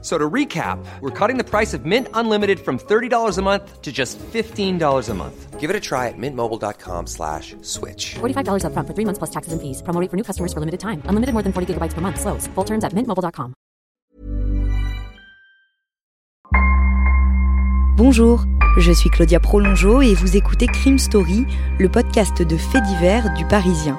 So to recap, we're cutting the price of Mint Unlimited from $30 a month to just $15 a month. Give it a try at mintmobile.com slash switch. $45 upfront for three months plus taxes and fees. Promo rate for new customers for limited time. Unlimited more than 40 gigabytes per month. Slows. Full terms at mintmobile.com. Bonjour, je suis Claudia Prolongeau et vous écoutez Crime Story, le podcast de faits divers du Parisien.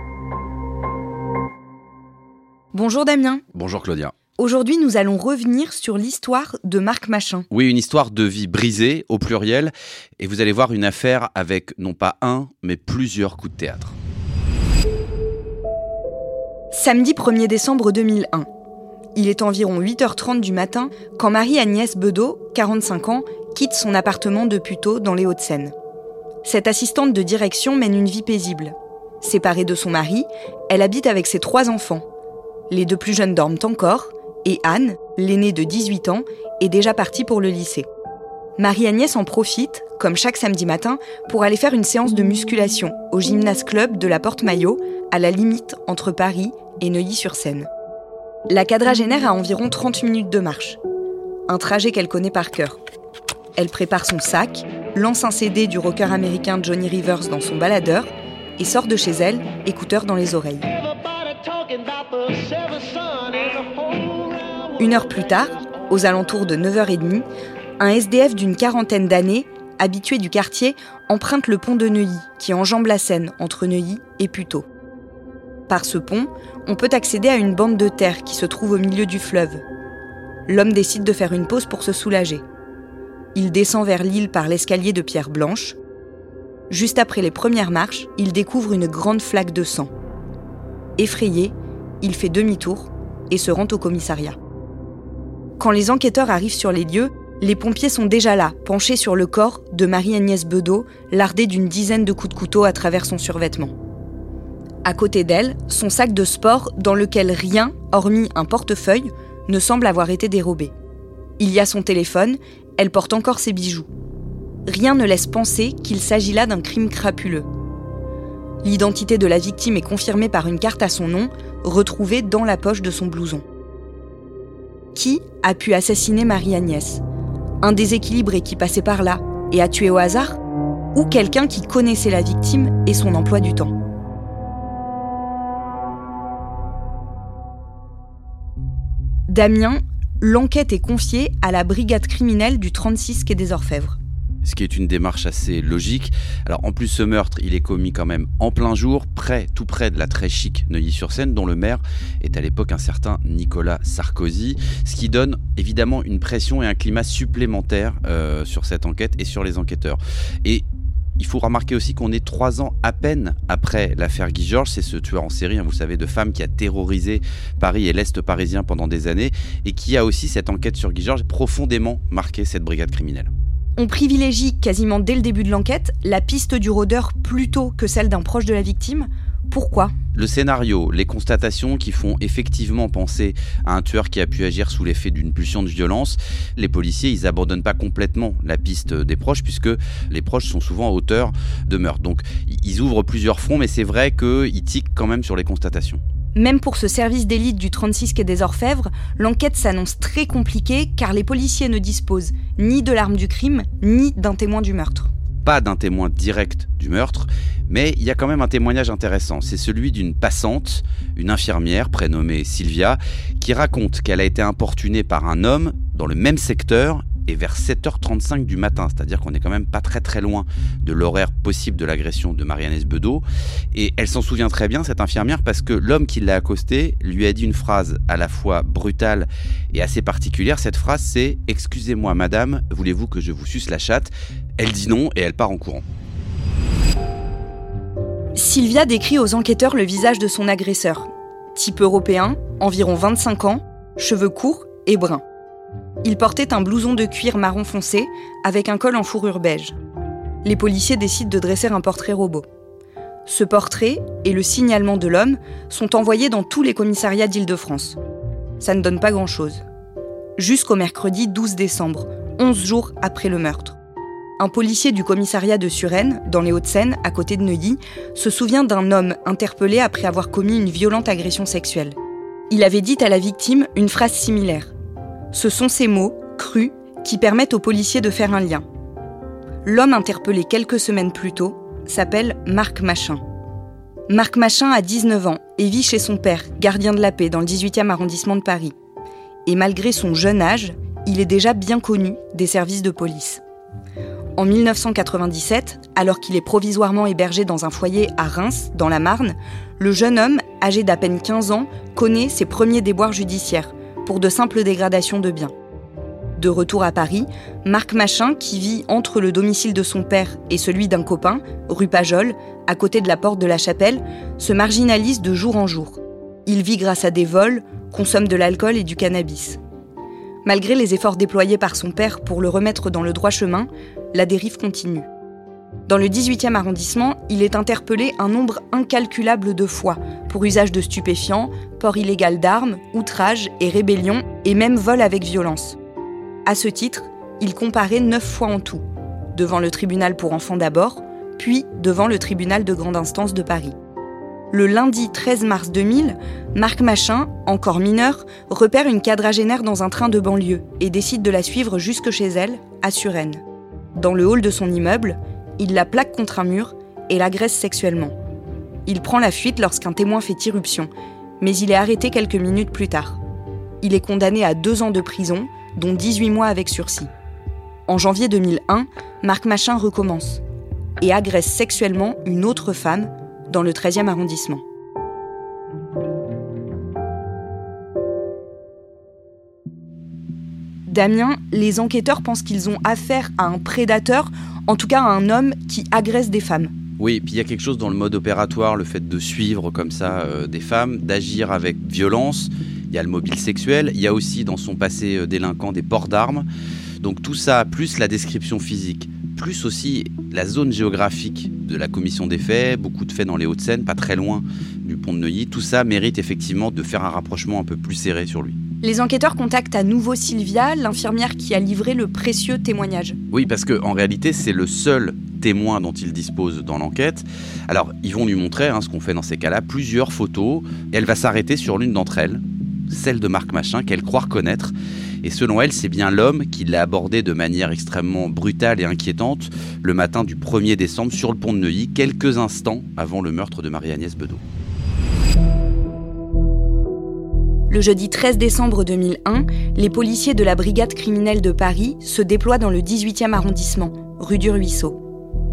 Bonjour Damien. Bonjour Claudia. Aujourd'hui, nous allons revenir sur l'histoire de Marc Machin. Oui, une histoire de vie brisée au pluriel, et vous allez voir une affaire avec non pas un, mais plusieurs coups de théâtre. Samedi 1er décembre 2001. Il est environ 8h30 du matin quand Marie-Agnès Bedeau, 45 ans, quitte son appartement de Puteaux dans les Hauts-de-Seine. Cette assistante de direction mène une vie paisible. Séparée de son mari, elle habite avec ses trois enfants. Les deux plus jeunes dorment encore, et Anne, l'aînée de 18 ans, est déjà partie pour le lycée. Marie-Agnès en profite, comme chaque samedi matin, pour aller faire une séance de musculation au gymnase club de la Porte-Maillot, à la limite entre Paris et Neuilly-sur-Seine. La quadragénaire a environ 30 minutes de marche. Un trajet qu'elle connaît par cœur. Elle prépare son sac, lance un CD du rocker américain Johnny Rivers dans son baladeur et sort de chez elle, écouteurs dans les oreilles. Une heure plus tard, aux alentours de 9h30, un SDF d'une quarantaine d'années, habitué du quartier, emprunte le pont de Neuilly, qui enjambe la Seine entre Neuilly et Puteaux. Par ce pont, on peut accéder à une bande de terre qui se trouve au milieu du fleuve. L'homme décide de faire une pause pour se soulager. Il descend vers l'île par l'escalier de pierre blanche. Juste après les premières marches, il découvre une grande flaque de sang. Effrayé, il fait demi-tour et se rend au commissariat. Quand les enquêteurs arrivent sur les lieux, les pompiers sont déjà là, penchés sur le corps de Marie-Agnès Bedeau, lardée d'une dizaine de coups de couteau à travers son survêtement. À côté d'elle, son sac de sport dans lequel rien, hormis un portefeuille, ne semble avoir été dérobé. Il y a son téléphone, elle porte encore ses bijoux. Rien ne laisse penser qu'il s'agit là d'un crime crapuleux. L'identité de la victime est confirmée par une carte à son nom, retrouvée dans la poche de son blouson. Qui a pu assassiner Marie-Agnès? Un déséquilibré qui passait par là et a tué au hasard? Ou quelqu'un qui connaissait la victime et son emploi du temps? Damien, l'enquête est confiée à la brigade criminelle du 36 quai des Orfèvres. Ce qui est une démarche assez logique. Alors en plus, ce meurtre, il est commis quand même en plein jour, près, tout près de la très chic Neuilly-sur-Seine, dont le maire est à l'époque un certain Nicolas Sarkozy, ce qui donne évidemment une pression et un climat supplémentaire euh, sur cette enquête et sur les enquêteurs. Et il faut remarquer aussi qu'on est trois ans à peine après l'affaire Guy Georges. C'est ce tueur en série, hein, vous savez, de femmes qui a terrorisé Paris et l'Est parisien pendant des années et qui a aussi cette enquête sur Guy Georges profondément marqué cette brigade criminelle. On privilégie quasiment dès le début de l'enquête la piste du rôdeur plutôt que celle d'un proche de la victime. Pourquoi? Le scénario, les constatations qui font effectivement penser à un tueur qui a pu agir sous l'effet d'une pulsion de violence, les policiers, ils abandonnent pas complètement la piste des proches puisque les proches sont souvent auteurs de meurtres. Donc ils ouvrent plusieurs fronts, mais c'est vrai qu'ils tiquent quand même sur les constatations. Même pour ce service d'élite du 36 quai des Orfèvres, l'enquête s'annonce très compliquée car les policiers ne disposent ni de l'arme du crime, ni d'un témoin du meurtre. Pas d'un témoin direct du meurtre, mais il y a quand même un témoignage intéressant. C'est celui d'une passante, une infirmière prénommée Sylvia, qui raconte qu'elle a été importunée par un homme dans le même secteur et vers 7h35 du matin, c'est-à-dire qu'on est quand même pas très très loin de l'horaire possible de l'agression de Marianne Bedeau. Et elle s'en souvient très bien, cette infirmière, parce que l'homme qui l'a accostée lui a dit une phrase à la fois brutale et assez particulière. Cette phrase, c'est Excusez-moi, madame, voulez-vous que je vous suce la chatte? Elle dit non et elle part en courant. Sylvia décrit aux enquêteurs le visage de son agresseur. Type européen, environ 25 ans, cheveux courts et bruns. Il portait un blouson de cuir marron foncé avec un col en fourrure beige. Les policiers décident de dresser un portrait robot. Ce portrait et le signalement de l'homme sont envoyés dans tous les commissariats d'Île-de-France. Ça ne donne pas grand-chose. Jusqu'au mercredi 12 décembre, 11 jours après le meurtre. Un policier du commissariat de Suresnes, dans les Hauts-de-Seine, à côté de Neuilly, se souvient d'un homme interpellé après avoir commis une violente agression sexuelle. Il avait dit à la victime une phrase similaire. Ce sont ces mots, crus, qui permettent aux policiers de faire un lien. L'homme interpellé quelques semaines plus tôt s'appelle Marc Machin. Marc Machin a 19 ans et vit chez son père, gardien de la paix, dans le 18e arrondissement de Paris. Et malgré son jeune âge, il est déjà bien connu des services de police. En 1997, alors qu'il est provisoirement hébergé dans un foyer à Reims, dans la Marne, le jeune homme, âgé d'à peine 15 ans, connaît ses premiers déboires judiciaires pour de simples dégradations de biens. De retour à Paris, Marc Machin, qui vit entre le domicile de son père et celui d'un copain, rue Pajol, à côté de la porte de la chapelle, se marginalise de jour en jour. Il vit grâce à des vols, consomme de l'alcool et du cannabis. Malgré les efforts déployés par son père pour le remettre dans le droit chemin, la dérive continue. Dans le 18e arrondissement, il est interpellé un nombre incalculable de fois pour usage de stupéfiants, port illégal d'armes, outrage et rébellion, et même vol avec violence. À ce titre, il comparait neuf fois en tout, devant le tribunal pour enfants d'abord, puis devant le tribunal de grande instance de Paris. Le lundi 13 mars 2000, Marc Machin, encore mineur, repère une quadragénaire dans un train de banlieue et décide de la suivre jusque chez elle, à Suresnes. Dans le hall de son immeuble, il la plaque contre un mur et l'agresse sexuellement. Il prend la fuite lorsqu'un témoin fait irruption, mais il est arrêté quelques minutes plus tard. Il est condamné à deux ans de prison, dont 18 mois avec sursis. En janvier 2001, Marc Machin recommence et agresse sexuellement une autre femme dans le 13e arrondissement. Damien, les enquêteurs pensent qu'ils ont affaire à un prédateur, en tout cas à un homme qui agresse des femmes. Oui, puis il y a quelque chose dans le mode opératoire, le fait de suivre comme ça euh, des femmes, d'agir avec violence. Il y a le mobile sexuel, il y a aussi dans son passé euh, délinquant des ports d'armes. Donc tout ça, plus la description physique, plus aussi la zone géographique de la commission des faits, beaucoup de faits dans les Hauts-de-Seine, pas très loin du pont de Neuilly, tout ça mérite effectivement de faire un rapprochement un peu plus serré sur lui. Les enquêteurs contactent à nouveau Sylvia, l'infirmière qui a livré le précieux témoignage. Oui, parce qu'en réalité, c'est le seul témoin dont ils disposent dans l'enquête. Alors, ils vont lui montrer, hein, ce qu'on fait dans ces cas-là, plusieurs photos, elle va s'arrêter sur l'une d'entre elles, celle de Marc Machin, qu'elle croit reconnaître. Et selon elle, c'est bien l'homme qui l'a abordé de manière extrêmement brutale et inquiétante le matin du 1er décembre sur le pont de Neuilly, quelques instants avant le meurtre de Marie-Agnès Bedeau. Le jeudi 13 décembre 2001, les policiers de la brigade criminelle de Paris se déploient dans le 18e arrondissement, rue du Ruisseau.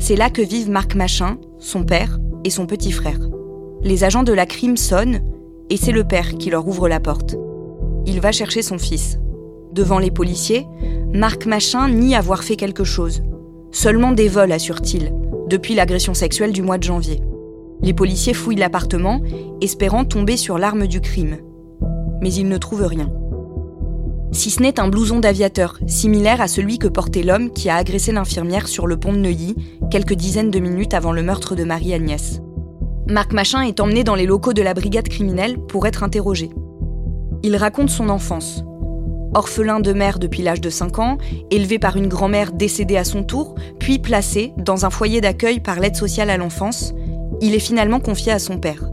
C'est là que vivent Marc Machin, son père et son petit frère. Les agents de la crime sonnent et c'est le père qui leur ouvre la porte. Il va chercher son fils. Devant les policiers, Marc Machin nie avoir fait quelque chose. Seulement des vols, assure-t-il, depuis l'agression sexuelle du mois de janvier. Les policiers fouillent l'appartement, espérant tomber sur l'arme du crime mais il ne trouve rien. Si ce n'est un blouson d'aviateur, similaire à celui que portait l'homme qui a agressé l'infirmière sur le pont de Neuilly, quelques dizaines de minutes avant le meurtre de Marie-Agnès. Marc Machin est emmené dans les locaux de la brigade criminelle pour être interrogé. Il raconte son enfance. Orphelin de mère depuis l'âge de 5 ans, élevé par une grand-mère décédée à son tour, puis placé dans un foyer d'accueil par l'aide sociale à l'enfance, il est finalement confié à son père.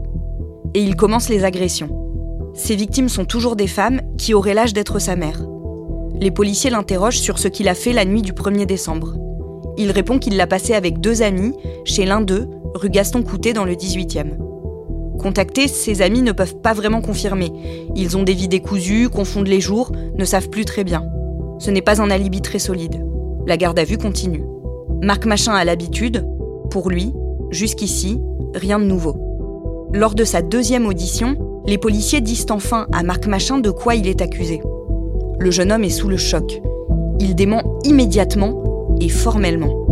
Et il commence les agressions. Ses victimes sont toujours des femmes qui auraient l'âge d'être sa mère. Les policiers l'interrogent sur ce qu'il a fait la nuit du 1er décembre. Il répond qu'il l'a passé avec deux amis, chez l'un d'eux, rue Gaston Coutet dans le 18e. Contactés, ses amis ne peuvent pas vraiment confirmer. Ils ont des vies décousues, confondent les jours, ne savent plus très bien. Ce n'est pas un alibi très solide. La garde à vue continue. Marc Machin a l'habitude. Pour lui, jusqu'ici, rien de nouveau. Lors de sa deuxième audition, les policiers disent enfin à Marc Machin de quoi il est accusé. Le jeune homme est sous le choc. Il dément immédiatement et formellement.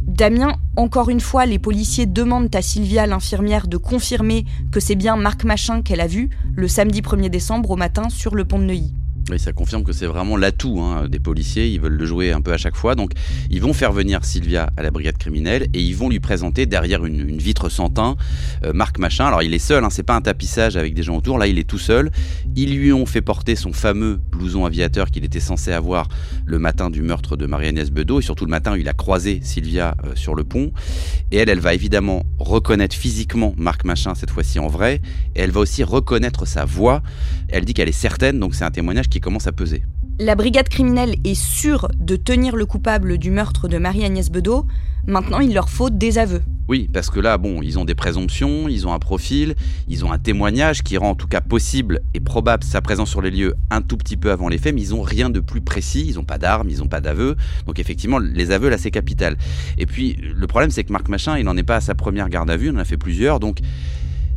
Damien, encore une fois, les policiers demandent à Sylvia, l'infirmière, de confirmer que c'est bien Marc Machin qu'elle a vu le samedi 1er décembre au matin sur le pont de Neuilly. Oui, ça confirme que c'est vraiment l'atout hein, des policiers. Ils veulent le jouer un peu à chaque fois. Donc, ils vont faire venir Sylvia à la brigade criminelle et ils vont lui présenter derrière une, vitre sans teint euh, Marc Machin. Alors, il est seul, hein, c'est pas un tapissage avec des gens autour. Là, il est tout seul. Ils lui ont fait porter son fameux blouson aviateur qu'il était censé avoir le matin du meurtre de Marie-Agnès Bedeau. Et surtout, le matin, il a croisé Sylvia euh, sur le pont. Et elle, elle va évidemment reconnaître physiquement Marc Machin, cette fois-ci en vrai. Et elle va aussi reconnaître sa voix. Elle dit qu'elle est certaine, donc c'est un témoignage qui commence à peser. La brigade criminelle est sûre de tenir le coupable du meurtre de Marie-Agnès Bedeau. Maintenant, il leur faut des aveux. Oui, parce que là, bon, ils ont des présomptions, ils ont un profil, ils ont un témoignage qui rend en tout cas possible et probable sa présence sur les lieux un tout petit peu avant les faits, mais ils ont rien de plus précis, ils n'ont pas d'armes, ils n'ont pas d'aveux. Donc effectivement, les aveux, là, c'est capital. Et puis, le problème, c'est que Marc Machin, il n'en est pas à sa première garde à vue, on en a fait plusieurs, donc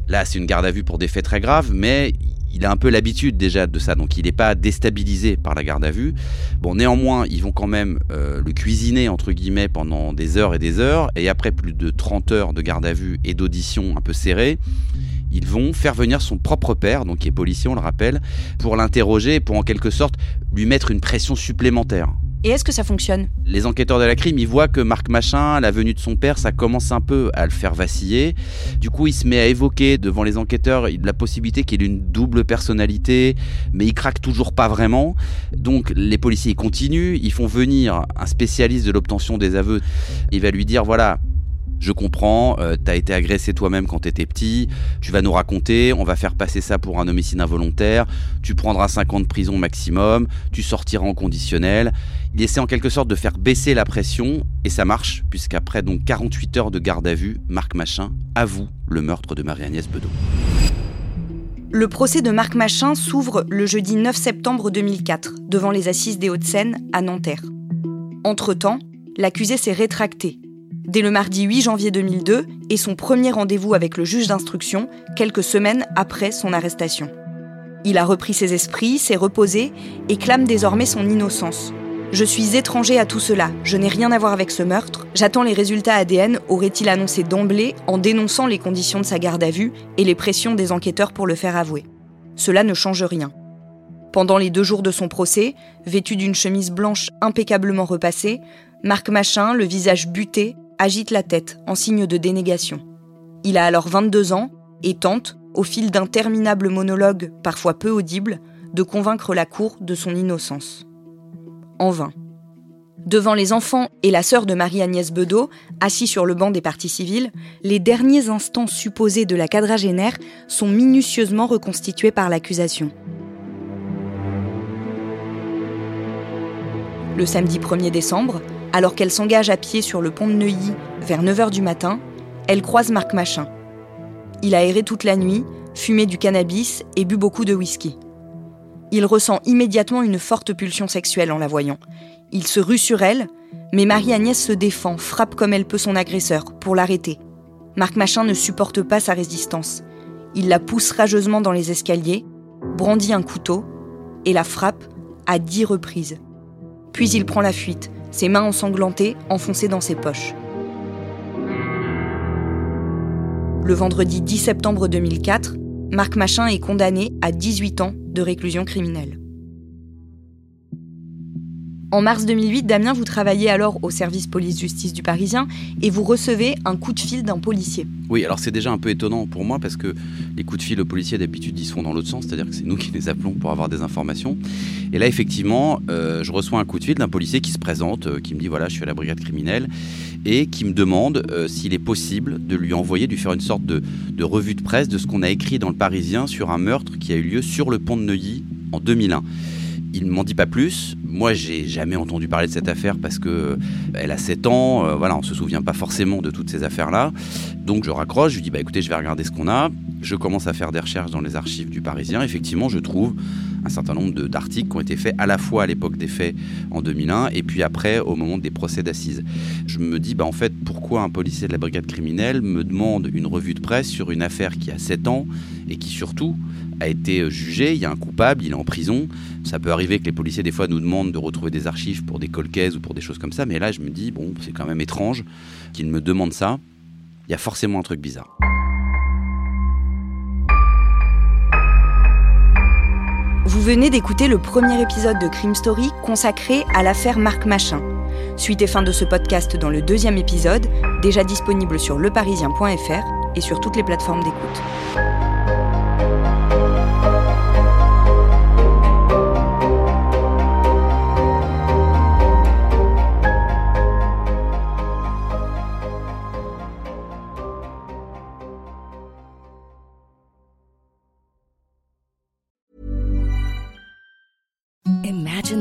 là, c'est une garde à vue pour des faits très graves, mais il a un peu l'habitude déjà de ça, donc il n'est pas déstabilisé par la garde à vue. Bon, néanmoins, ils vont quand même euh, le cuisiner, entre guillemets, pendant des heures et des heures, et après plus de 30 heures de garde à vue et d'audition un peu serrée, ils vont faire venir son propre père, donc qui est policier, on le rappelle, pour l'interroger, pour en quelque sorte lui mettre une pression supplémentaire. Et est-ce que ça fonctionne? Les enquêteurs de la crime, ils voient que Marc Machin, la venue de son père, ça commence un peu à le faire vaciller. Du coup, il se met à évoquer devant les enquêteurs la possibilité qu'il ait une double personnalité, mais il craque toujours pas vraiment. Donc les policiers continuent, ils font venir un spécialiste de l'obtention des aveux. Il va lui dire voilà, je comprends, euh, t'as été agressé toi-même quand t'étais petit, tu vas nous raconter, on va faire passer ça pour un homicide involontaire, tu prendras 5 ans de prison maximum, tu sortiras en conditionnel. Il essaie en quelque sorte de faire baisser la pression, et ça marche, puisqu'après donc 48 heures de garde à vue, Marc Machin avoue le meurtre de Marie-Agnès Bedeau. Le procès de Marc Machin s'ouvre le jeudi 9 septembre 2004, devant les assises des Hauts-de-Seine, à Nanterre. Entre-temps, l'accusé s'est rétracté dès le mardi 8 janvier 2002 et son premier rendez-vous avec le juge d'instruction quelques semaines après son arrestation. Il a repris ses esprits, s'est reposé et clame désormais son innocence. Je suis étranger à tout cela, je n'ai rien à voir avec ce meurtre, j'attends les résultats ADN, aurait-il annoncé d'emblée en dénonçant les conditions de sa garde à vue et les pressions des enquêteurs pour le faire avouer. Cela ne change rien. Pendant les deux jours de son procès, vêtu d'une chemise blanche impeccablement repassée, Marc Machin, le visage buté, agite la tête en signe de dénégation. Il a alors 22 ans et tente, au fil d'interminables monologues parfois peu audibles, de convaincre la cour de son innocence. En vain. Devant les enfants et la sœur de Marie-Agnès Bedeau, assis sur le banc des parties civiles, les derniers instants supposés de la quadragénaire sont minutieusement reconstitués par l'accusation. Le samedi 1er décembre, alors qu'elle s'engage à pied sur le pont de Neuilly vers 9h du matin, elle croise Marc Machin. Il a erré toute la nuit, fumé du cannabis et bu beaucoup de whisky. Il ressent immédiatement une forte pulsion sexuelle en la voyant. Il se rue sur elle, mais Marie-Agnès se défend, frappe comme elle peut son agresseur pour l'arrêter. Marc Machin ne supporte pas sa résistance. Il la pousse rageusement dans les escaliers, brandit un couteau et la frappe à dix reprises. Puis il prend la fuite, ses mains ensanglantées enfoncées dans ses poches. Le vendredi 10 septembre 2004, Marc Machin est condamné à 18 ans de réclusion criminelle. En mars 2008, Damien, vous travaillez alors au service police-justice du Parisien et vous recevez un coup de fil d'un policier. Oui, alors c'est déjà un peu étonnant pour moi parce que les coups de fil aux policiers d'habitude ils se font dans l'autre sens, c'est-à-dire que c'est nous qui les appelons pour avoir des informations. Et là effectivement, euh, je reçois un coup de fil d'un policier qui se présente, euh, qui me dit voilà, je suis à la brigade criminelle et qui me demande euh, s'il est possible de lui envoyer, de lui faire une sorte de revue de presse de ce qu'on a écrit dans le Parisien sur un meurtre qui a eu lieu sur le pont de Neuilly en 2001. Il ne m'en dit pas plus. moi, j'ai jamais entendu parler de cette affaire parce que elle a 7 ans. euh, voilà, on se souvient pas forcément de toutes ces affaires-là. Donc, je raccroche. Je lui dis, bah écoutez, je vais regarder ce qu'on a. Je commence à faire des recherches dans les archives du Parisien. Effectivement, je trouve un certain nombre d'articles qui ont été faits à la fois à l'époque des faits en 2001 et puis après au moment des procès d'assises. Je me dis, bah en fait, pourquoi un policier de la brigade criminelle me demande une revue de presse sur une affaire qui a 7 ans et qui surtout a été jugé, il y a un coupable, il est en prison. Ça peut arriver que les policiers des fois nous demandent de retrouver des archives pour des cold cases ou pour des choses comme ça, mais là je me dis, bon, c'est quand même étrange qu'ils me demandent ça. Il y a forcément un truc bizarre. Vous venez d'écouter le premier épisode de Crime Story consacré à l'affaire Marc Machin. Suite et fin de ce podcast dans le deuxième épisode, déjà disponible sur leparisien.fr et sur toutes les plateformes d'écoute.